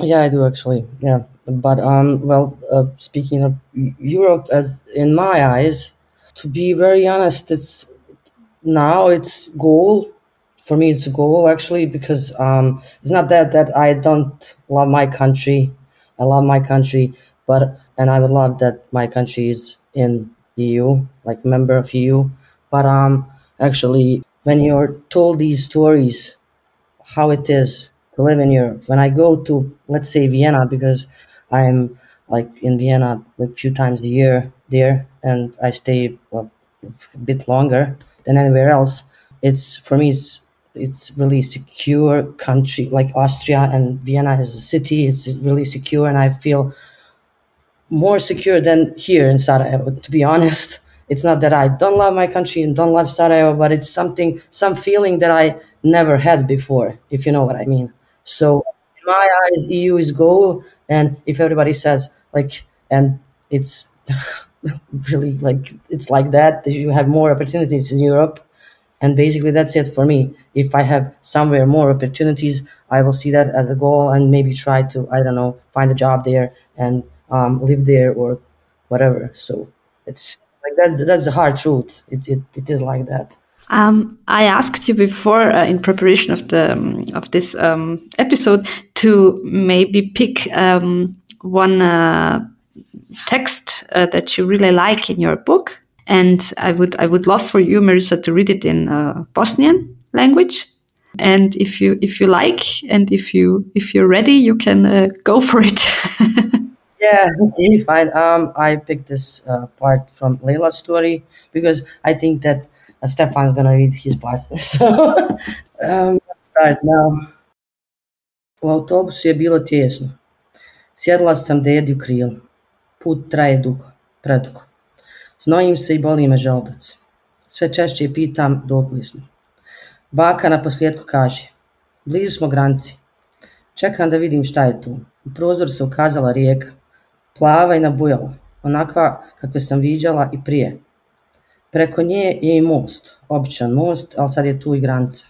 Yeah, I do actually. Yeah. But, um, well, uh, speaking of Europe, as in my eyes, to be very honest, it's now it's goal. For me it's a goal actually because um, it's not that that i don't love my country. I love my country but and i would love that my country is in eu like member of eu but um actually when you're told these stories how it is to live in europe when i go to let's say vienna because i'm like in vienna a few times a year there and i stay a bit longer than anywhere else. It's for me, it's it's really secure country like Austria and Vienna as a city. It's really secure, and I feel more secure than here in Sarajevo. To be honest, it's not that I don't love my country and don't love Sarajevo, but it's something, some feeling that I never had before, if you know what I mean. So in my eyes, EU is goal, and if everybody says like, and it's really like it's like that you have more opportunities in europe. And basically that's it for me. If i have somewhere more opportunities i will see that as a goal and maybe try to i don't know find a job there and um, live there or whatever. So it's like that's that's the hard truth. It, it, it is like that. Um, I asked you before uh, in preparation of the um, of this um, episode to maybe pick um, one uh, text uh, that you really like in your book. And I would, I would love for you, Marisa, to read it in uh, Bosnian language. And if you, if you like, and if you, if you're ready, you can uh, go for it. yeah, okay, fine. Um, I picked this uh, part from Leila's story because I think that uh, Stefan's gonna read his part. So, um, let's start now. U autobusu je bilo tijesno. Sjedla sam dedi u krilo. Put traje dugo, predugo. Znojim se i boli me želudac. Sve češće pitam dokli smo. Baka na posljedku kaže, blizu smo granci. Čekam da vidim šta je tu. U prozor se ukazala rijeka, plava i nabujala, onakva kakve sam viđala i prije. Preko nje je i most, običan most, ali sad je tu i granica.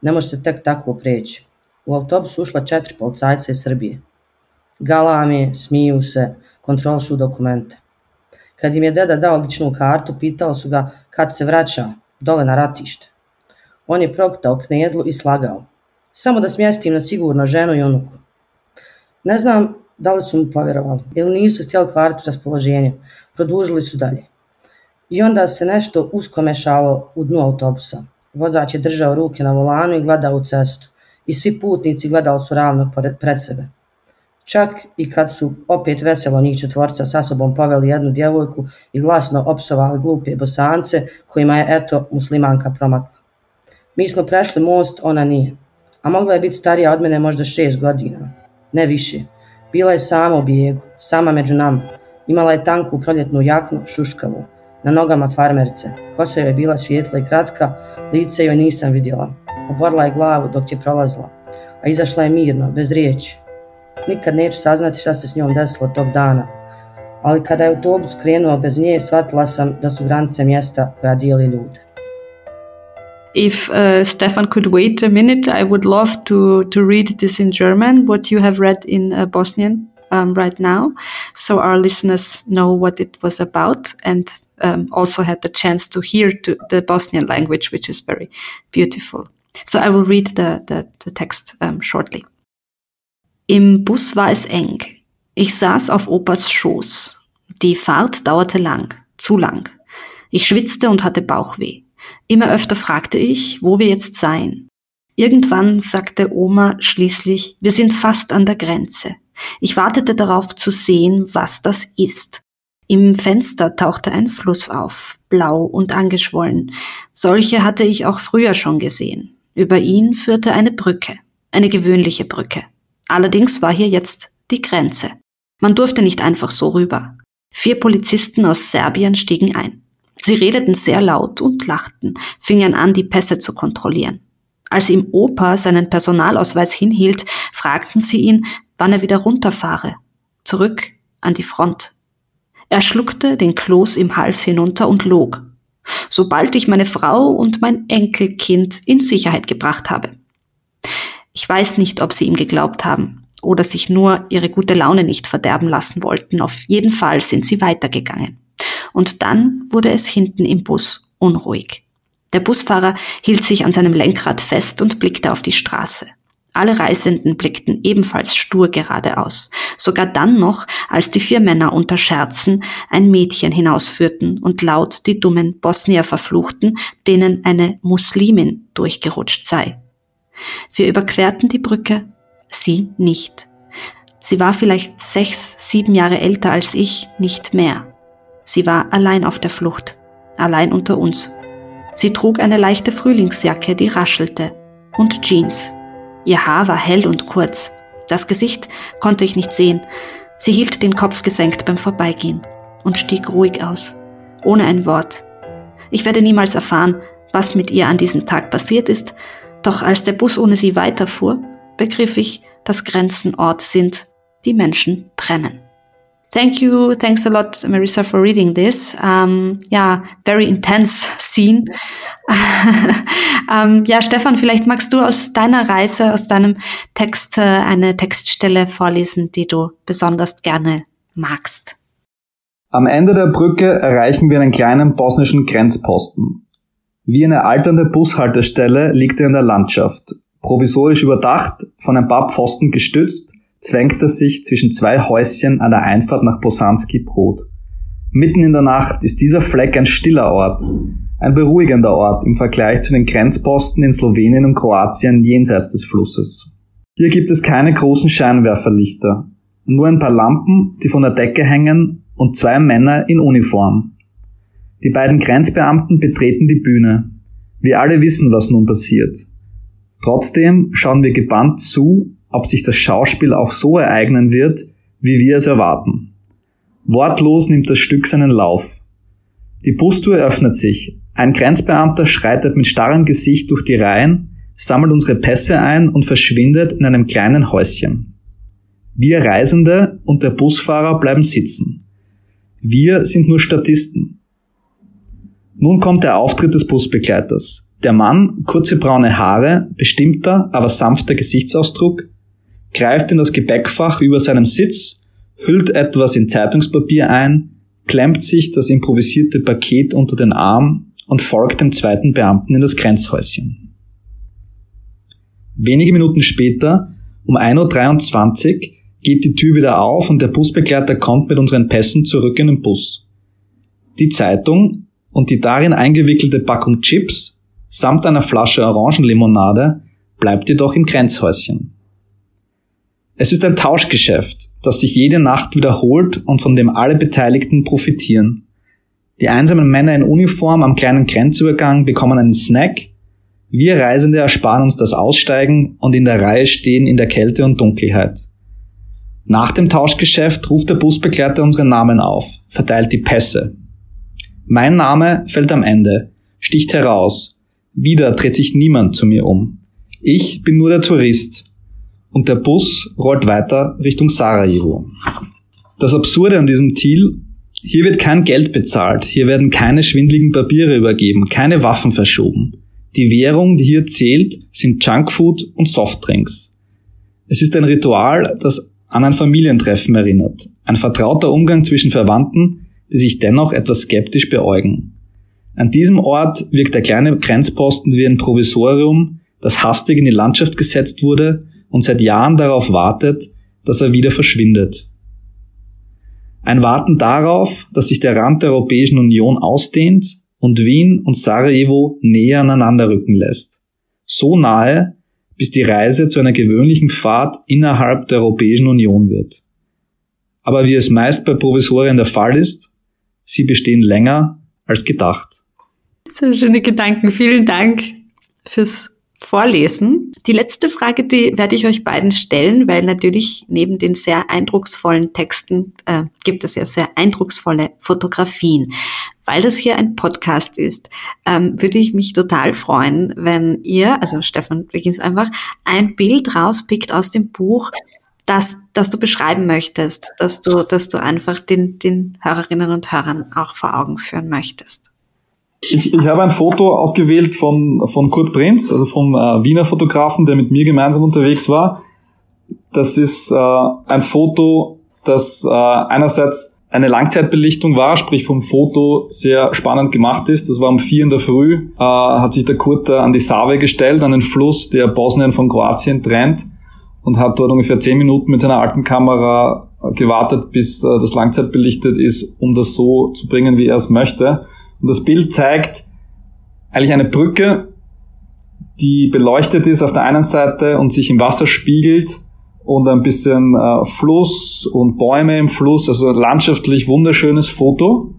Ne može se tek tako preći. U autobus ušla četiri policajca iz Srbije. Galame, smiju se, kontrolšu dokumente. Kad im je deda dao ličnu kartu, pitao su ga kad se vraća, dole na ratište. On je proktao knedlu i slagao. Samo da smjestim na sigurno ženu i unuku. Ne znam da li su mu povjerovali ili nisu stjeli kvarti raspoloženje. Produžili su dalje. I onda se nešto usko mešalo u dnu autobusa. Vozač je držao ruke na volanu i gledao u cestu. I svi putnici gledali su ravno pred sebe. Čak i kad su opet veselo njih četvorca sa sobom poveli jednu djevojku i glasno opsovali glupe bosance kojima je eto muslimanka promakla. Mi smo prešli most, ona nije. A mogla je biti starija od mene možda šest godina. Ne više. Bila je sama u bijegu, sama među nama. Imala je tanku proljetnu jaknu, šuškavu. Na nogama farmerce. Kosa joj je bila svijetla i kratka, lice joj nisam vidjela. Oborla je glavu dok je prolazila, a izašla je mirno, bez riječi. Nikad neću saznati šta se s njom desilo tog dana. Ali kada je autobus krenuo bez nje, shvatila sam da su granice mjesta koja dijeli ljude. If uh, Stefan could wait a minute, I would love to, to read this in German, what you have read in uh, Bosnian um, right now. so our listeners know what it was about and um, also had the chance to hear to the Bosnian language, which is very beautiful. So I will read the, the, the text um, shortly. Im Bus war es eng. Ich saß auf Opas Schoß. Die Fahrt dauerte lang, zu lang. Ich schwitzte und hatte Bauchweh. Immer öfter fragte ich, wo wir jetzt seien. Irgendwann sagte Oma schließlich, wir sind fast an der Grenze. Ich wartete darauf zu sehen, was das ist. Im Fenster tauchte ein Fluss auf, blau und angeschwollen. Solche hatte ich auch früher schon gesehen. Über ihn führte eine Brücke, eine gewöhnliche Brücke. Allerdings war hier jetzt die Grenze. Man durfte nicht einfach so rüber. Vier Polizisten aus Serbien stiegen ein. Sie redeten sehr laut und lachten, fingen an, die Pässe zu kontrollieren. Als ihm Opa seinen Personalausweis hinhielt, fragten sie ihn, wann er wieder runterfahre. Zurück an die Front. Er schluckte den Kloß im Hals hinunter und log. Sobald ich meine Frau und mein Enkelkind in Sicherheit gebracht habe. Ich weiß nicht, ob sie ihm geglaubt haben oder sich nur ihre gute Laune nicht verderben lassen wollten. Auf jeden Fall sind sie weitergegangen. Und dann wurde es hinten im Bus unruhig. Der Busfahrer hielt sich an seinem Lenkrad fest und blickte auf die Straße. Alle Reisenden blickten ebenfalls stur geradeaus, sogar dann noch, als die vier Männer unter Scherzen ein Mädchen hinausführten und laut die dummen Bosnier verfluchten, denen eine Muslimin durchgerutscht sei. Wir überquerten die Brücke, sie nicht. Sie war vielleicht sechs, sieben Jahre älter als ich, nicht mehr. Sie war allein auf der Flucht, allein unter uns. Sie trug eine leichte Frühlingsjacke, die raschelte, und Jeans. Ihr Haar war hell und kurz. Das Gesicht konnte ich nicht sehen. Sie hielt den Kopf gesenkt beim Vorbeigehen und stieg ruhig aus, ohne ein Wort. Ich werde niemals erfahren, was mit ihr an diesem Tag passiert ist, doch als der Bus ohne sie weiterfuhr, begriff ich, dass Grenzen Ort sind, die Menschen trennen. Thank you. Thanks a lot, Marissa, for reading this. Um, ja, very intense scene. um, ja, Stefan, vielleicht magst du aus deiner Reise, aus deinem Text äh, eine Textstelle vorlesen, die du besonders gerne magst. Am Ende der Brücke erreichen wir einen kleinen bosnischen Grenzposten. Wie eine alternde Bushaltestelle liegt er in der Landschaft. Provisorisch überdacht, von ein paar Pfosten gestützt, zwängt er sich zwischen zwei Häuschen an der Einfahrt nach Bosanski Brod. Mitten in der Nacht ist dieser Fleck ein stiller Ort, ein beruhigender Ort im Vergleich zu den Grenzposten in Slowenien und Kroatien jenseits des Flusses. Hier gibt es keine großen Scheinwerferlichter, nur ein paar Lampen, die von der Decke hängen und zwei Männer in Uniform. Die beiden Grenzbeamten betreten die Bühne. Wir alle wissen, was nun passiert. Trotzdem schauen wir gebannt zu, ob sich das Schauspiel auch so ereignen wird, wie wir es erwarten. Wortlos nimmt das Stück seinen Lauf. Die Bustour öffnet sich. Ein Grenzbeamter schreitet mit starrem Gesicht durch die Reihen, sammelt unsere Pässe ein und verschwindet in einem kleinen Häuschen. Wir Reisende und der Busfahrer bleiben sitzen. Wir sind nur Statisten. Nun kommt der Auftritt des Busbegleiters. Der Mann, kurze braune Haare, bestimmter, aber sanfter Gesichtsausdruck, greift in das Gepäckfach über seinem Sitz, hüllt etwas in Zeitungspapier ein, klemmt sich das improvisierte Paket unter den Arm und folgt dem zweiten Beamten in das Grenzhäuschen. Wenige Minuten später, um 1.23 Uhr, geht die Tür wieder auf und der Busbegleiter kommt mit unseren Pässen zurück in den Bus. Die Zeitung und die darin eingewickelte Packung Chips samt einer Flasche Orangenlimonade bleibt jedoch im Grenzhäuschen. Es ist ein Tauschgeschäft, das sich jede Nacht wiederholt und von dem alle Beteiligten profitieren. Die einsamen Männer in Uniform am kleinen Grenzübergang bekommen einen Snack, wir Reisende ersparen uns das Aussteigen und in der Reihe stehen in der Kälte und Dunkelheit. Nach dem Tauschgeschäft ruft der Busbegleiter unseren Namen auf, verteilt die Pässe. Mein Name fällt am Ende, sticht heraus. Wieder dreht sich niemand zu mir um. Ich bin nur der Tourist, und der Bus rollt weiter Richtung Sarajevo. Das Absurde an diesem Ziel, hier wird kein Geld bezahlt, hier werden keine schwindligen Papiere übergeben, keine Waffen verschoben. Die Währung, die hier zählt, sind Junkfood und Softdrinks. Es ist ein Ritual, das an ein Familientreffen erinnert. Ein vertrauter Umgang zwischen Verwandten, die sich dennoch etwas skeptisch beäugen. An diesem Ort wirkt der kleine Grenzposten wie ein Provisorium, das hastig in die Landschaft gesetzt wurde und seit Jahren darauf wartet, dass er wieder verschwindet. Ein Warten darauf, dass sich der Rand der Europäischen Union ausdehnt und Wien und Sarajevo näher aneinander rücken lässt. So nahe, bis die Reise zu einer gewöhnlichen Fahrt innerhalb der Europäischen Union wird. Aber wie es meist bei Provisorien der Fall ist, sie bestehen länger als gedacht. Sehr schöne Gedanken. Vielen Dank fürs Vorlesen. Die letzte Frage, die werde ich euch beiden stellen, weil natürlich neben den sehr eindrucksvollen Texten äh, gibt es ja sehr eindrucksvolle Fotografien. Weil das hier ein Podcast ist, ähm, würde ich mich total freuen, wenn ihr, also Stefan, beginnst einfach, ein Bild rauspickt aus dem Buch, das, das du beschreiben möchtest, dass du, dass du einfach den, den Hörerinnen und Hörern auch vor Augen führen möchtest. Ich, ich habe ein Foto ausgewählt von, von Kurt Prinz, also vom äh, Wiener Fotografen, der mit mir gemeinsam unterwegs war. Das ist äh, ein Foto, das äh, einerseits eine Langzeitbelichtung war, sprich vom Foto sehr spannend gemacht ist. Das war um vier in der Früh, äh, hat sich der Kurt an die Save gestellt, an den Fluss, der Bosnien von Kroatien trennt und hat dort ungefähr zehn Minuten mit seiner alten Kamera gewartet, bis äh, das Langzeit belichtet ist, um das so zu bringen, wie er es möchte. Und das Bild zeigt eigentlich eine Brücke, die beleuchtet ist auf der einen Seite und sich im Wasser spiegelt und ein bisschen äh, Fluss und Bäume im Fluss, also landschaftlich wunderschönes Foto.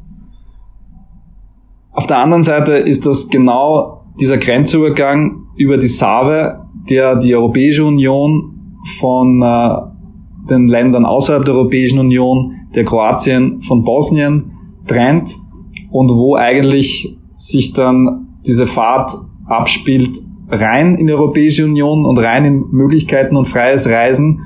Auf der anderen Seite ist das genau dieser Grenzübergang über die Save, der die Europäische Union von äh, den Ländern außerhalb der Europäischen Union, der Kroatien von Bosnien trennt und wo eigentlich sich dann diese Fahrt abspielt rein in die Europäische Union und rein in Möglichkeiten und freies Reisen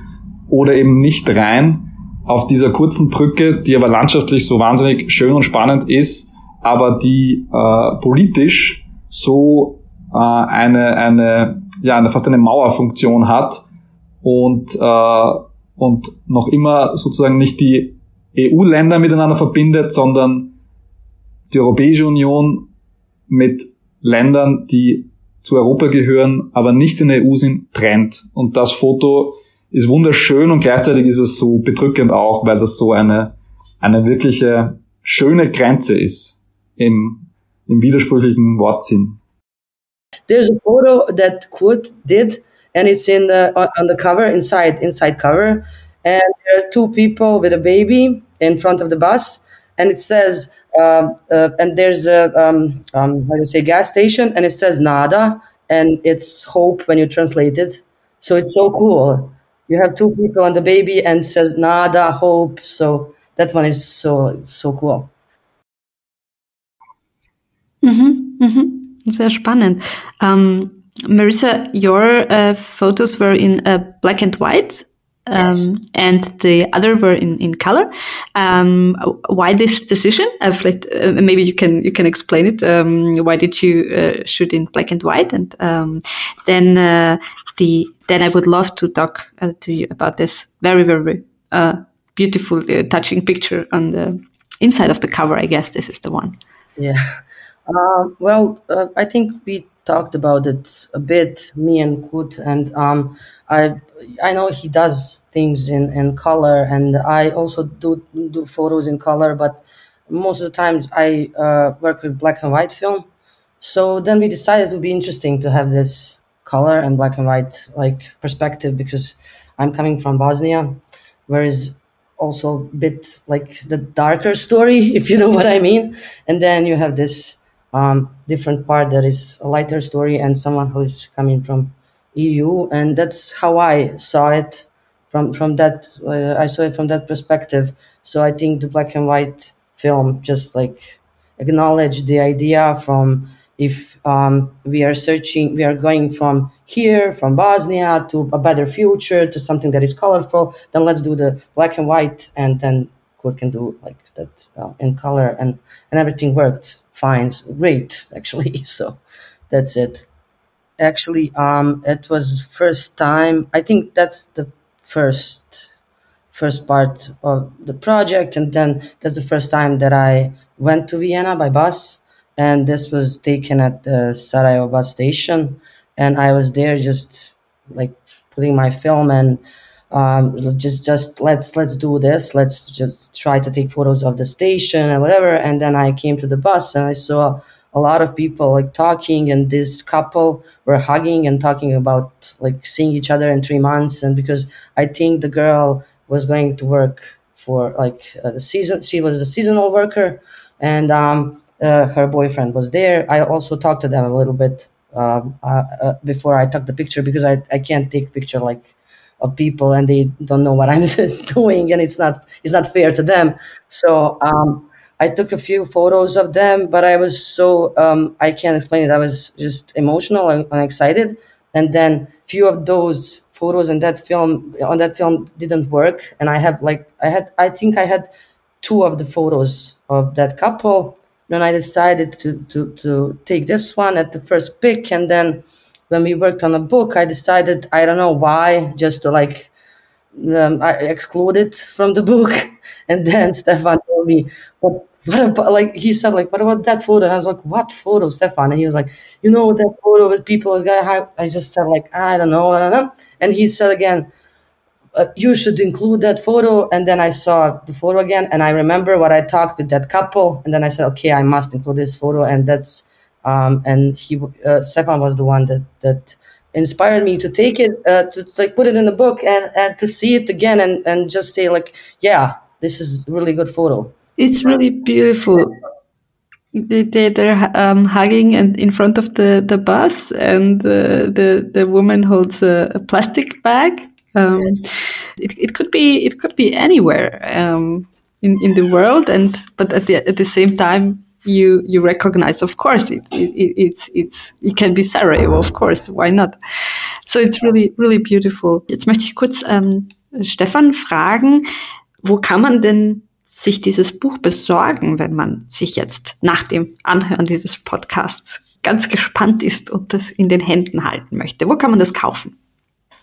oder eben nicht rein auf dieser kurzen Brücke, die aber landschaftlich so wahnsinnig schön und spannend ist, aber die äh, politisch so äh, eine, eine, ja, eine, fast eine Mauerfunktion hat und, äh, und noch immer sozusagen nicht die EU-Länder miteinander verbindet, sondern die Europäische Union mit Ländern, die zu Europa gehören, aber nicht in der EU sind, trennt. Und das Foto ist wunderschön und gleichzeitig ist es so bedrückend auch, weil das so eine, eine wirkliche schöne Grenze ist im, im widersprüchlichen Wortsinn. There's a photo that Kurt did and it's in the on the cover inside inside cover and there are two people with a baby in front of the bus and it says uh, uh, and there's a um, um, how do you say gas station, and it says nada, and it's hope when you translate it. So it's so cool. You have two people and the baby, and says nada, hope. So that one is so so cool. Mhm, mhm. Sehr spannend. Um, Marissa, your uh, photos were in uh, black and white. Um, yes. and the other were in, in color. Um, why this decision? Of like, uh, maybe you can you can explain it. Um, why did you uh, shoot in black and white? And um, then uh, the then I would love to talk uh, to you about this very very uh, beautiful, uh, touching picture on the inside of the cover. I guess this is the one. Yeah. well, I think we talked about it a bit, me and Kut, and um, I I know he does things in, in color, and I also do do photos in color, but most of the times I uh, work with black and white film. So then we decided it would be interesting to have this color and black and white like perspective because I'm coming from Bosnia, whereas also a bit like the darker story, if you know what I mean. And then you have this um, different part that is a lighter story and someone who's coming from EU, and that's how I saw it from from that. Uh, I saw it from that perspective. So I think the black and white film just like acknowledge the idea from if um, we are searching, we are going from here, from Bosnia to a better future to something that is colorful, then let's do the black and white, and then Kurt can do like that uh, in color, and and everything worked fine, great actually. So that's it. Actually, um, it was first time. I think that's the first first part of the project, and then that's the first time that I went to Vienna by bus, and this was taken at the Sarajevo bus station, and I was there just like putting my film and um, just just let's let's do this. Let's just try to take photos of the station and whatever. And then i came to the bus and i saw a lot of people like talking. And this couple were hugging and talking about like seeing each other in three months. And because i think the girl was going to work for like uh, the season she was a seasonal worker. And um, uh, her boyfriend was there. I also talked to them a little bit um, uh, uh before i took the picture because i, I can't take picture like of people and they don't know what i'm doing and it's not it's not fair to them so um, I took a few photos of them, but I was so um, I can't explain it. I was just emotional and, excited, and then few of those photos in that film on that film didn't work, and I have like I had I think I had two of the photos of that couple. Then I decided to to to take this one at the first pick, and then when we worked on a book, I decided I don't know why just to like um, I excluded from the book. And then Stefan told me, "What? What about like?" He said, "Like, what about that photo?" And I was like, "What photo, Stefan?" And he was like, "You know that photo with people as guy." I just said, "Like, I don't know, I don't know." And he said again, uh, "You should include that photo." And then I saw the photo again, and I remember what I talked with that couple. And then I said, "Okay, I must include this photo." And that's um, and he uh, Stefan was the one that that inspired me to take it uh, to like put it in the book and, and to see it again and, and just say like yeah this is really good photo. It's really beautiful. They, they they're um, hugging and in front of the the bus and uh, the the woman holds a, a plastic bag. Um, it, it could be it could be anywhere um, in in the world and but at the at the same time you you recognize of course it, it, it's it's it can be Sarajevo of course why not? So it's really really beautiful. Jetzt möchte ich kurz ähm, Stefan fragen wo kann man denn sich dieses Buch besorgen wenn man sich jetzt nach dem Anhören dieses Podcasts ganz gespannt ist und das in den Händen halten möchte? Wo kann man das kaufen?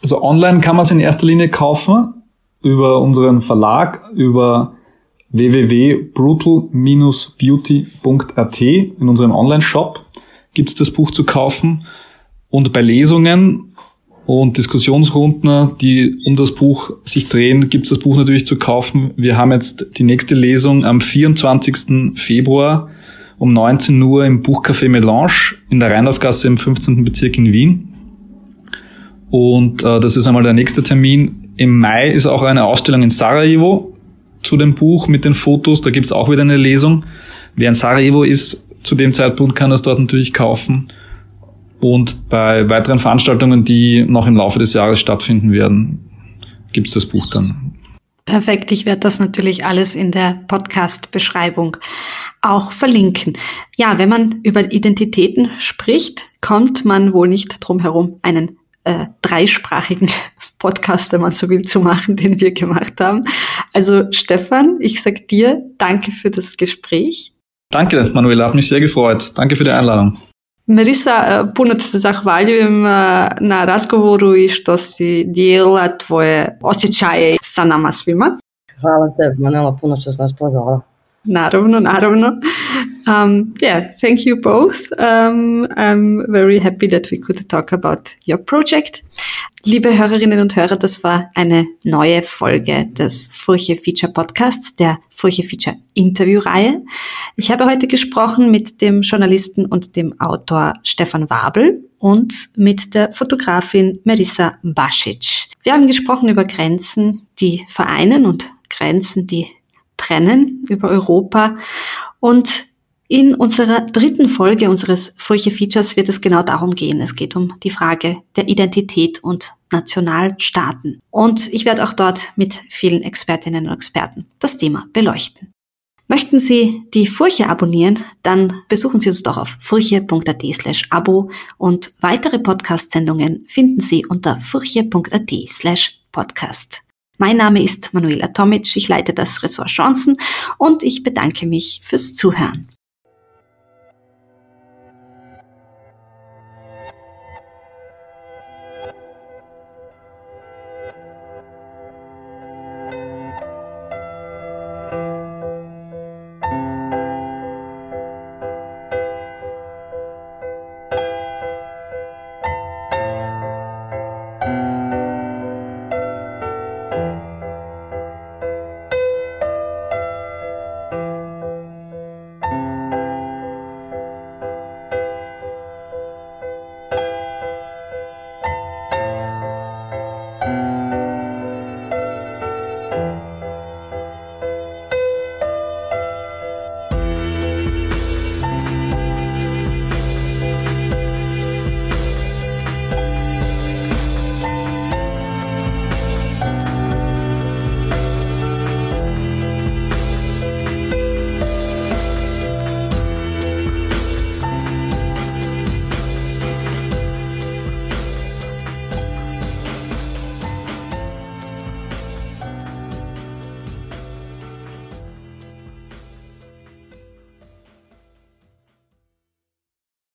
Also online kann man es in erster Linie kaufen über unseren Verlag über www.brutal-beauty.at in unserem Online-Shop gibt es das Buch zu kaufen. Und bei Lesungen und Diskussionsrunden, die um das Buch sich drehen, gibt es das Buch natürlich zu kaufen. Wir haben jetzt die nächste Lesung am 24. Februar um 19 Uhr im Buchcafé Melange in der Rheinlaufgasse im 15. Bezirk in Wien. Und äh, das ist einmal der nächste Termin. Im Mai ist auch eine Ausstellung in Sarajevo zu dem Buch mit den Fotos. Da gibt's auch wieder eine Lesung. Wer in Sarajevo ist, zu dem Zeitpunkt kann das dort natürlich kaufen. Und bei weiteren Veranstaltungen, die noch im Laufe des Jahres stattfinden werden, gibt's das Buch dann. Perfekt, ich werde das natürlich alles in der Podcast-Beschreibung auch verlinken. Ja, wenn man über Identitäten spricht, kommt man wohl nicht drum herum, einen äh, dreisprachigen Podcast, wenn man so will, zu machen, den wir gemacht haben. Also Stefan, ich sag dir danke für das Gespräch. Danke, Manuela, hat mich sehr gefreut. Danke für die Einladung. Marisa, äh, puno zahvaljujem äh, na razgovoru i što si dijela tvoje osjećaje sa nama svima. Hvala te, Manela, puno što si nas pozvala. Naravno, naravno. Um, yeah, thank you both. Um, I'm very happy that we could talk about your project. Liebe Hörerinnen und Hörer, das war eine neue Folge des Furche Feature Podcasts, der Furche Feature Interviewreihe. Ich habe heute gesprochen mit dem Journalisten und dem Autor Stefan Wabel und mit der Fotografin Marissa Basic. Wir haben gesprochen über Grenzen, die vereinen und Grenzen, die trennen über Europa. Und in unserer dritten Folge unseres Furche Features wird es genau darum gehen. Es geht um die Frage der Identität und Nationalstaaten. Und ich werde auch dort mit vielen Expertinnen und Experten das Thema beleuchten. Möchten Sie die Furche abonnieren, dann besuchen Sie uns doch auf furche.at slash abo und weitere Podcast-Sendungen finden Sie unter furche.at slash podcast. Mein Name ist Manuela Tomic, ich leite das Ressort Chancen und ich bedanke mich fürs Zuhören.